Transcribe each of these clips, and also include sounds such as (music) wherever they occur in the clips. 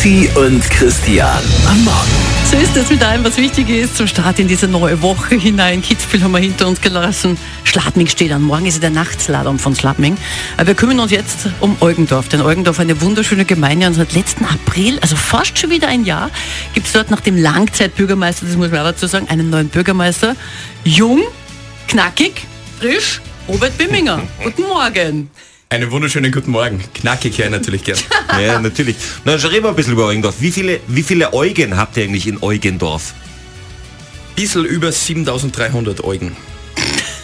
Kathi und Christian am Morgen. So ist es mit allem, was wichtig ist, zum Start in diese neue Woche hinein. Kitzbühel haben wir hinter uns gelassen. Schladming steht an. Morgen ist der Nachtslalom von Schladming. Aber wir kümmern uns jetzt um Eugendorf. Denn Eugendorf eine wunderschöne Gemeinde und seit letzten April, also fast schon wieder ein Jahr, gibt es dort nach dem Langzeitbürgermeister, das muss man auch dazu sagen, einen neuen Bürgermeister. Jung, knackig, frisch, Robert Bimminger. (laughs) Guten Morgen. Einen wunderschönen guten Morgen. Knackig (laughs) ja natürlich gern. Ja, natürlich. Na, dann reden wir ein bisschen über Eugendorf. Wie viele, wie viele Eugen habt ihr eigentlich in Eugendorf? Bissel über 7300 Eugen.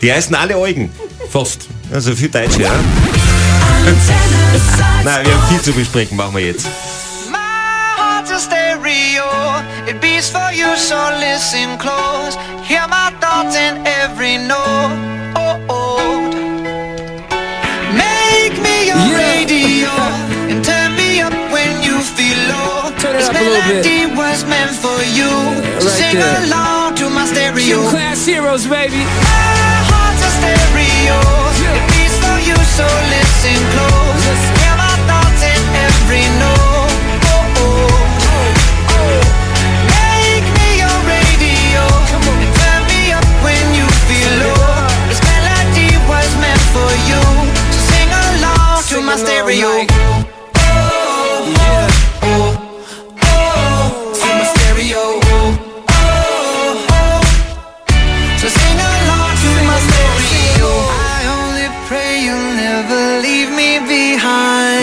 Die heißen alle Eugen. Fast. Also viel Deutsche, ja? Nein, wir haben viel zu besprechen, machen wir jetzt. It beats for you, so listen close. Hear my thoughts in every note. Turn it this up a little bit. was meant for you. So right sing there. along to my stereo. Gym class heroes, baby. My heart's a stereo. It beats for you, so listen close. Hear my thoughts in every note.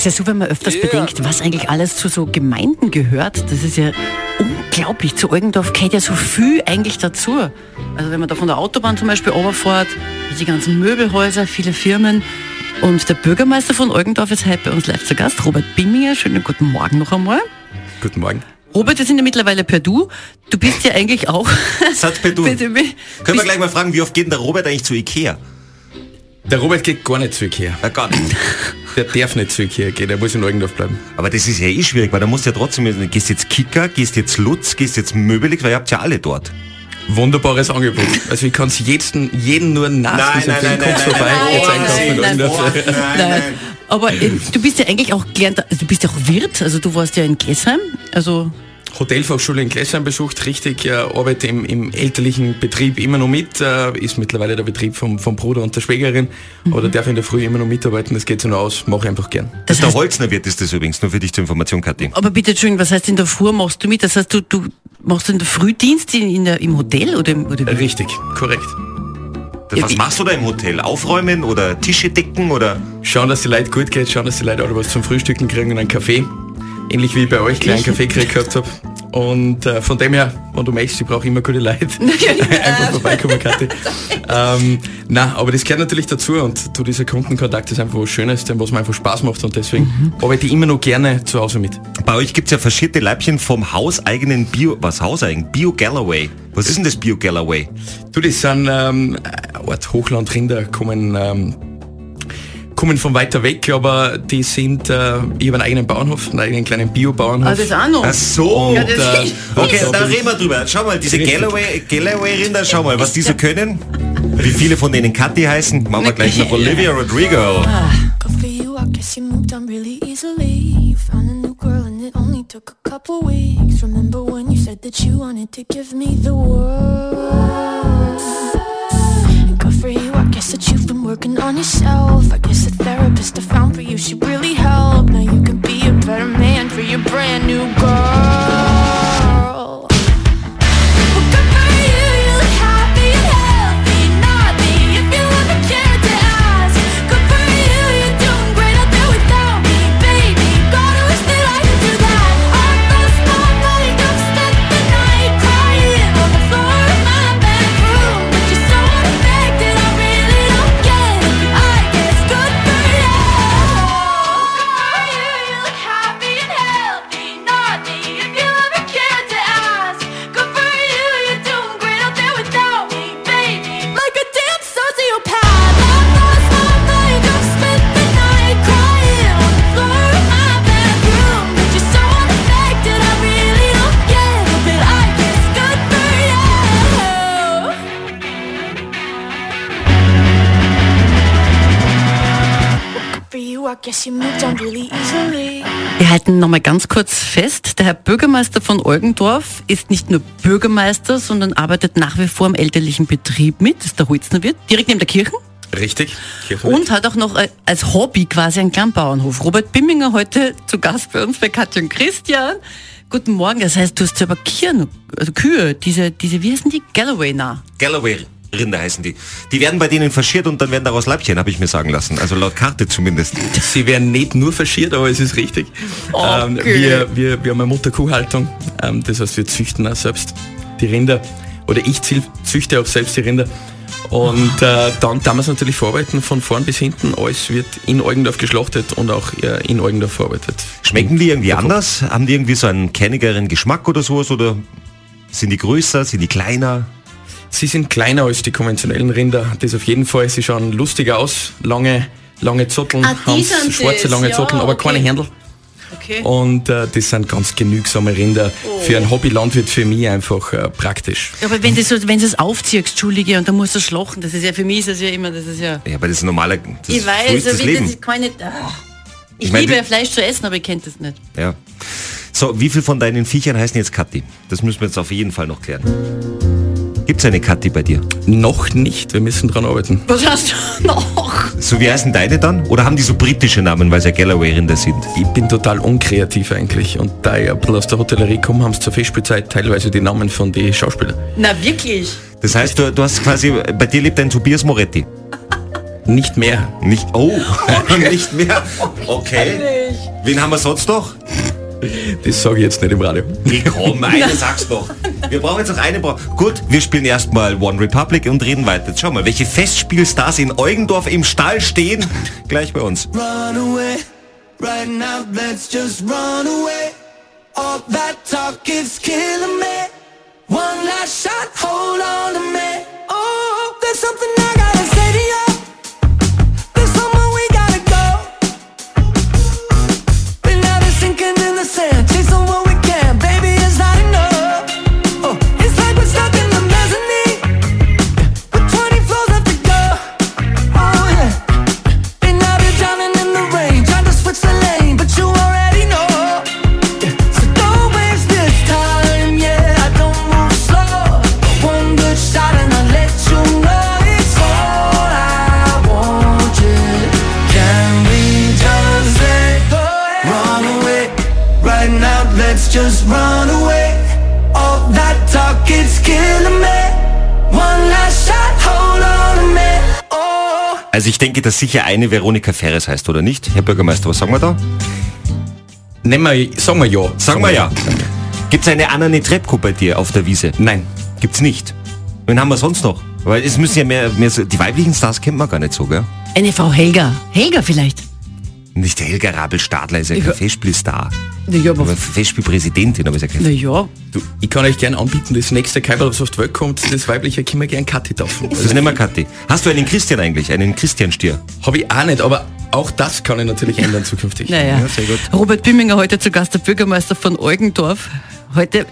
Es ist ja so, wenn man öfters Yeah. bedenkt, was eigentlich alles zu so Gemeinden gehört. Das ist ja unglaublich. Zu Eugendorf gehört ja so viel eigentlich dazu. Also wenn man da von der Autobahn zum Beispiel runterfährt, die ganzen Möbelhäuser, viele Firmen. Und der Bürgermeister von Eugendorf ist heute bei uns live zu Gast, Robert Bimminger. Schönen guten Morgen noch einmal. Guten Morgen. Robert, wir sind ja mittlerweile per Du. Du bist ja eigentlich auch... Satz per Du. (laughs) Können wir gleich mal fragen, wie oft geht denn der Robert eigentlich zu Ikea? Der Robert geht gar nicht zu Ikea. Na gar nicht. (laughs) Der darf nicht zu Ikea gehen, der muss in Eugendorf bleiben. Aber das ist ja eh schwierig, weil da musst du ja trotzdem, gehst jetzt Kicker, gehst jetzt Lutz, gehst jetzt Möbelix, weil ihr habt ja alle dort. Wunderbares Angebot. Also ich kann es jeden, jeden nur nachstens empfehlen. Kommt vorbei, jetzt einkaufen in nein, Eugendorf. Nein. Aber äh, du bist ja eigentlich auch gelernter, also du bist ja auch Wirt, also du warst ja in Gessheim, also Hotelfachschule in Gleisheim besucht, richtig, äh, arbeite im, im elterlichen Betrieb immer noch mit, äh, ist mittlerweile der Betrieb vom, vom Bruder und der Schwägerin, aber da darf ich in der Früh immer noch mitarbeiten, das geht so noch aus, mache ich einfach gern. Das ist der Holzner Wirt ist das übrigens, nur für dich zur Information, Kathi. Aber bitte, Entschuldigung, was heißt in der Früh machst du mit? Das heißt, du, du machst in der Frühdienst in, in der, im Hotel oder, im- oder? Richtig, korrekt. Ja, Was machst du da im Hotel? Aufräumen oder Tische decken oder? Schauen, dass die Leute gut geht, schauen, dass die Leute alle was zum Frühstücken kriegen und einen Kaffee. Ähnlich wie ich bei euch kleinen Kaffee gekriegt gehabt habe. Und äh, von dem her, wenn du möchtest, ich brauche immer gute Leute. (laughs) (laughs) einfach vorbeikommen, Kathi. (laughs) ähm, na, aber das gehört natürlich dazu und du, dieser Kundenkontakt ist einfach was Schönes, dem was mir einfach Spaß macht und deswegen arbeite ich immer noch gerne zu Hause mit. Bei euch gibt's ja verschiedene Leibchen vom hauseigenen Bio, was hauseigen? Bio Galloway. Was ist denn das Bio Galloway? Du, das sind ähm, eine Art Hochlandrinder, kommen, ähm, kommen von weiter weg, aber die sind, äh, ich habe einen eigenen Bauernhof, einen eigenen kleinen Bio-Bauernhof. Ah, das auch noch. Ach so. Ja, das äh, (laughs) Okay, und da reden wir drüber. Schau mal, diese. Galloway, Galloway-Rinder, schau mal, was die so können. Wie viele von denen Kathi heißen, machen wir gleich noch Olivia (laughs) Rodrigo. Good for you, I guess you moved on really easily. You found a new girl and it only took a couple weeks. Remember when you said that you wanted to give me the world? And good for you, I guess that you've been working on yourself. I guess the therapist I found for you she really helped Now you can be a better man for your brand new girl. Wir halten nochmal ganz kurz fest, der Herr Bürgermeister von Eugendorf ist nicht nur Bürgermeister, sondern arbeitet nach wie vor im elterlichen Betrieb mit, das ist der Holznerwirt, direkt neben der Kirche. Richtig? Und hat auch noch äh, als Hobby quasi einen kleinen Bauernhof. Robert Bimminger heute zu Gast bei uns bei Katja und Christian. Guten Morgen, das heißt, du hast selber Kühe, also Kühe, diese, diese, wie heißen die? Galloway nah. Galloway Rinder heißen die. Die werden bei denen faschiert und dann werden daraus Leibchen, habe ich mir sagen lassen. Also laut Karte zumindest. Sie werden nicht nur faschiert, aber es ist richtig. Ähm, Okay. wir, wir, wir haben eine Mutterkuhhaltung. Ähm, das heißt, wir züchten auch selbst die Rinder. Oder ich zü- züchte auch selbst die Rinder. Und äh, dann darf man es natürlich verarbeiten, von vorn bis hinten. Alles wird in Eugendorf geschlachtet und auch äh, in Eugendorf verarbeitet. Schmecken die irgendwie anders? Haben die irgendwie so einen kernigeren Geschmack oder sowas? Oder sind die größer? Sind die kleiner? Sie sind kleiner als die konventionellen Rinder, das auf jeden Fall. Sie schauen lustiger aus, lange, lange Zotteln, Ah, haben schwarze das, lange ja, Zotteln, aber okay. keine Händel. Okay. Und äh, das sind ganz genügsame Rinder. Für einen Hobbylandwirt, für mich einfach äh, praktisch. Ja, aber wenn du so, wenn es aufziehst, Entschuldige, und dann musst du schlachten, das ist ja für mich ist das ja immer, das ist ja. Ja, aber das ist. Das ich so weiß, ist das also wie, Leben. das nicht. Ah. Ich, Ich mein, liebe ja Fleisch zu essen, aber ich kenne das nicht. Ja. So, wie viel von deinen Viechern heißen jetzt Kathi? Das müssen wir jetzt auf jeden Fall noch klären. Gibt es eine Kathi bei dir? Noch nicht, wir müssen dran arbeiten. Was hast du (laughs) noch? So, wie heißen deine dann? Oder haben die so britische Namen, weil es ja Galloway-Rinder sind? Ich bin total unkreativ eigentlich. Und da ich ein bisschen aus der Hotellerie komme, haben sie zur Festspielzeit teilweise die Namen von den Schauspielern. Na wirklich? Das heißt, du, du hast quasi, bei dir lebt ein Tobias Moretti. (laughs) Nicht mehr. Nicht, oh, (laughs) nicht mehr. Okay. Wen haben wir sonst noch? Das sage ich jetzt nicht im Radio. Nee, komm, eine sag's noch. Wir brauchen jetzt noch eine. Bra Gut, wir spielen erstmal One Republic und reden weiter. Jetzt schau mal, welche Festspielstars in Eugendorf im Stall stehen. Gleich bei uns. Run away, right now, let's just run away. All that talk is killing me. One last shot, hold on to me. Also ich denke, dass sicher eine Veronika Ferres heißt, oder nicht? Herr Bürgermeister, was sagen wir da? Nehmen wir, sagen wir ja. Sagen wir ja. Gibt's eine Anna Netrebko bei dir auf der Wiese? Nein. Gibt's nicht. Wen haben wir sonst noch? Weil es müssen ja mehr, mehr so, die weiblichen Stars kennt man gar nicht so, gell? Eine Frau Helga. Helga vielleicht. Nicht der Helga Rabel-Stadler ist ja kein Ja. Festspielstar. Ja, aber, Aber Festspielpräsidentin, aber ist ja kein na ja. Du, ich kann euch gern anbieten, das nächste Kaiber, was auf die Welt kommt, das weibliche können wir gern Kathi taufen. Das ist nicht mehr Kathi. Hast du einen Christian eigentlich? Einen Christian-Stier? Habe ich auch nicht, aber auch das kann ich natürlich ändern zukünftig. Naja. Ja, sehr gut. Robert Bimminger heute zu Gast, der Bürgermeister von Eugendorf. Heute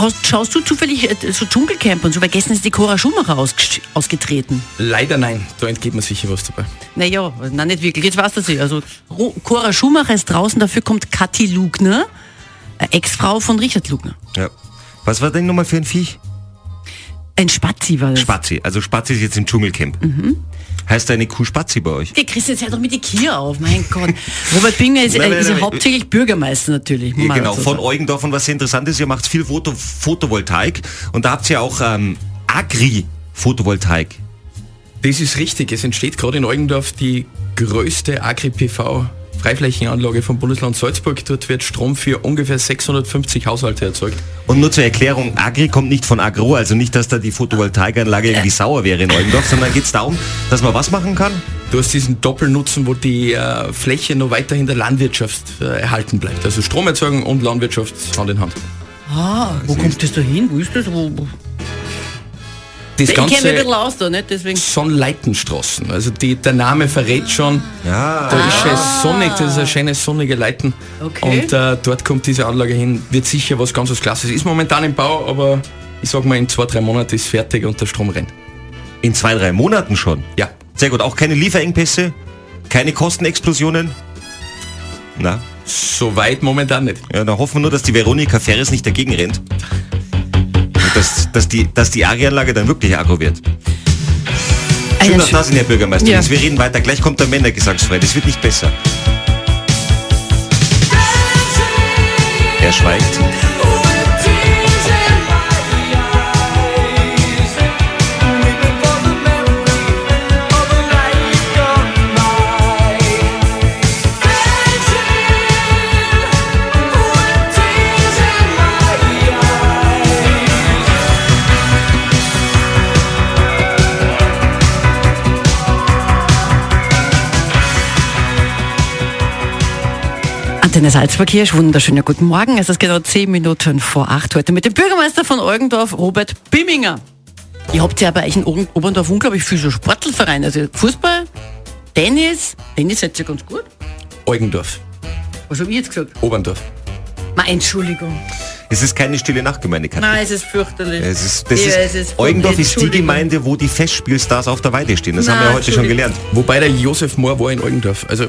hast, schaust du zufällig äh, so Dschungelcamp und so, weil gestern ist die Cora Schumacher ausges- ausgetreten. Leider nein, da entgeht mir sicher was dabei. Naja, nein, nicht wirklich. Jetzt weiß das ich. Also Ro Cora Schumacher ist draußen, dafür kommt Kathi Lugner, äh, Ex-Frau von Richard Lugner. Ja. Was war denn nochmal für ein Viech? Ein Spazi war das. Spazi. Also Spazi ist jetzt im Dschungelcamp. Heißt eine Kuh Spazi bei euch? Der Chris, jetzt hört doch mit die Kier auf, mein Gott. Robert Bimminger ist, (laughs) Nein, äh, nein, ist ja nein, hauptsächlich Bürgermeister natürlich. Ja, genau, dazu von sagen. Eugendorf. Und was sehr interessant ist, ihr macht viel Foto Photovoltaik. Und da habt ihr auch ähm, Agri-Photovoltaik. Das ist richtig. Es entsteht gerade in Eugendorf die größte Agri-PV Freiflächenanlage vom Bundesland Salzburg. Dort wird Strom für ungefähr 650 Haushalte erzeugt. Und nur zur Erklärung, Agri kommt nicht von Agro, also nicht, dass da die Photovoltaikanlage irgendwie sauer wäre in Eugendorf, sondern geht es darum, dass man was machen kann? Du hast diesen Doppelnutzen, wo die äh, Fläche noch weiterhin der Landwirtschaft äh, erhalten bleibt. Also Stromerzeugung und Landwirtschaft Hand in Hand. Ah, wo kommt das da hin? Wo ist das? Wo, wo? Das Ich kenne mich Ganze aus da, nicht? Deswegen. Sonnleitenstraßen. Also die, der Name verrät schon, Ja. da ist schön sonnig, das ist ein schönes sonnige Leiten. Okay. Und äh, dort kommt diese Anlage hin, wird sicher was ganz was Klasses. Ist momentan im Bau, aber ich sag mal in zwei, drei Monaten ist fertig und der Strom rennt. In zwei, drei Monaten schon. Ja. Sehr gut, auch keine Lieferengpässe. Keine Kostenexplosionen? Na? Soweit momentan nicht. Ja, dann hoffen wir nur, dass die Veronika Ferres nicht dagegen rennt. Dass, dass die, dass die ARI-Anlage dann wirklich aggro wird. Schön, dass da sind, Herr Bürgermeister. Ja. Jetzt, Wir reden weiter. Gleich kommt der Männergesangsfrei. Das wird nicht besser. Er schweigt. Antenne Salzburg hier, wunderschöner guten Morgen. Es ist genau zehn Minuten vor acht heute mit dem Bürgermeister von Eugendorf, Robert Bimminger. Ihr habt ja bei euch in Oberndorf unglaublich viele so Sportelvereine, also Fußball, Tennis, Tennis seid ihr ganz gut. Eugendorf, Was habe ich jetzt gesagt? Oberndorf. Ma, Entschuldigung. Es ist keine stille Nachtgemeinde, Katrin. Nein, es ist fürchterlich. Es ist, das Ja, ist, es ist Eugendorf ist die. Gemeinde, wo die Festspielstars auf der Weide stehen. Das haben wir Nein, ja heute schon gelernt. Wobei der Josef Mohr war in Eugendorf. Also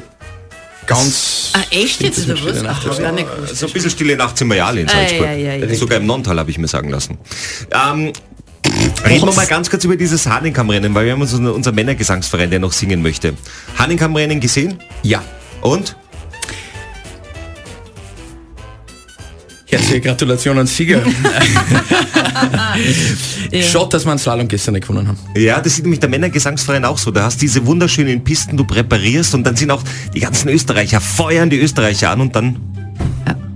ganz... Ah, echt jetzt? Oder das was? ist Ach, hab ich nicht gewusst. So ein bisschen stille Nacht sind wir ja alle in Ei, Salzburg. ei, ei, ei. Sogar im Nonntal habe ich mir sagen lassen. Ähm, reden wir mal ganz kurz über dieses Hahnenkammrennen, weil wir haben uns unser, Männergesangsverein, der noch singen möchte. Hahnenkammrennen gesehen? Ja. Und? Herzliche Gratulation ans Sieger. (laughs) Schaut, dass wir einen Slalom gestern nicht gewonnen haben. Ja, das sieht nämlich der Männergesangsverein auch so. Da hast diese wunderschönen Pisten, du präparierst und dann sind auch die ganzen Österreicher, feuern die Österreicher an und dann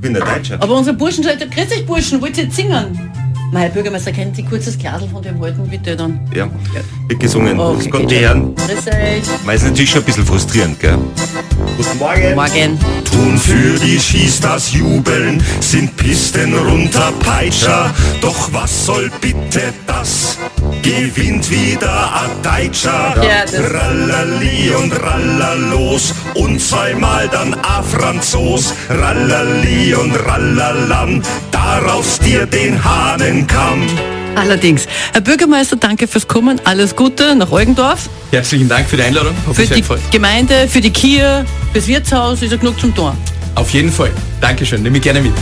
bin der Deutscher. Aber unsere Burschen sagt, grüß euch Burschen, wollt ihr jetzt singen? Mein Herr Bürgermeister, kennt Sie kurz das Glasl von dem Halten bitte dann? Ja, wird gesungen. Oh, das okay. Grüß euch. Weil es natürlich schon ein bisschen frustrierend, gell? Guten Morgen. Morgen. Tun für die Schießstars jubeln, sind Pisten runter Peitscher. Doch was soll bitte das? Gewinnt wieder Deutscher. Ja, das- Rallali und Rallalos und zweimal dann a Franzos. Rallali und Rallalam, daraus dir den Hahnenkamm. Allerdings. Herr Bürgermeister, danke fürs Kommen. Alles Gute nach Eugendorf. Herzlichen Dank für die Einladung. Hoffe, Für die. Gemeinde, für die Kia, fürs Wirtshaus ist ja genug zum Tor. Auf jeden Fall. Dankeschön. Nehme ich gerne mit.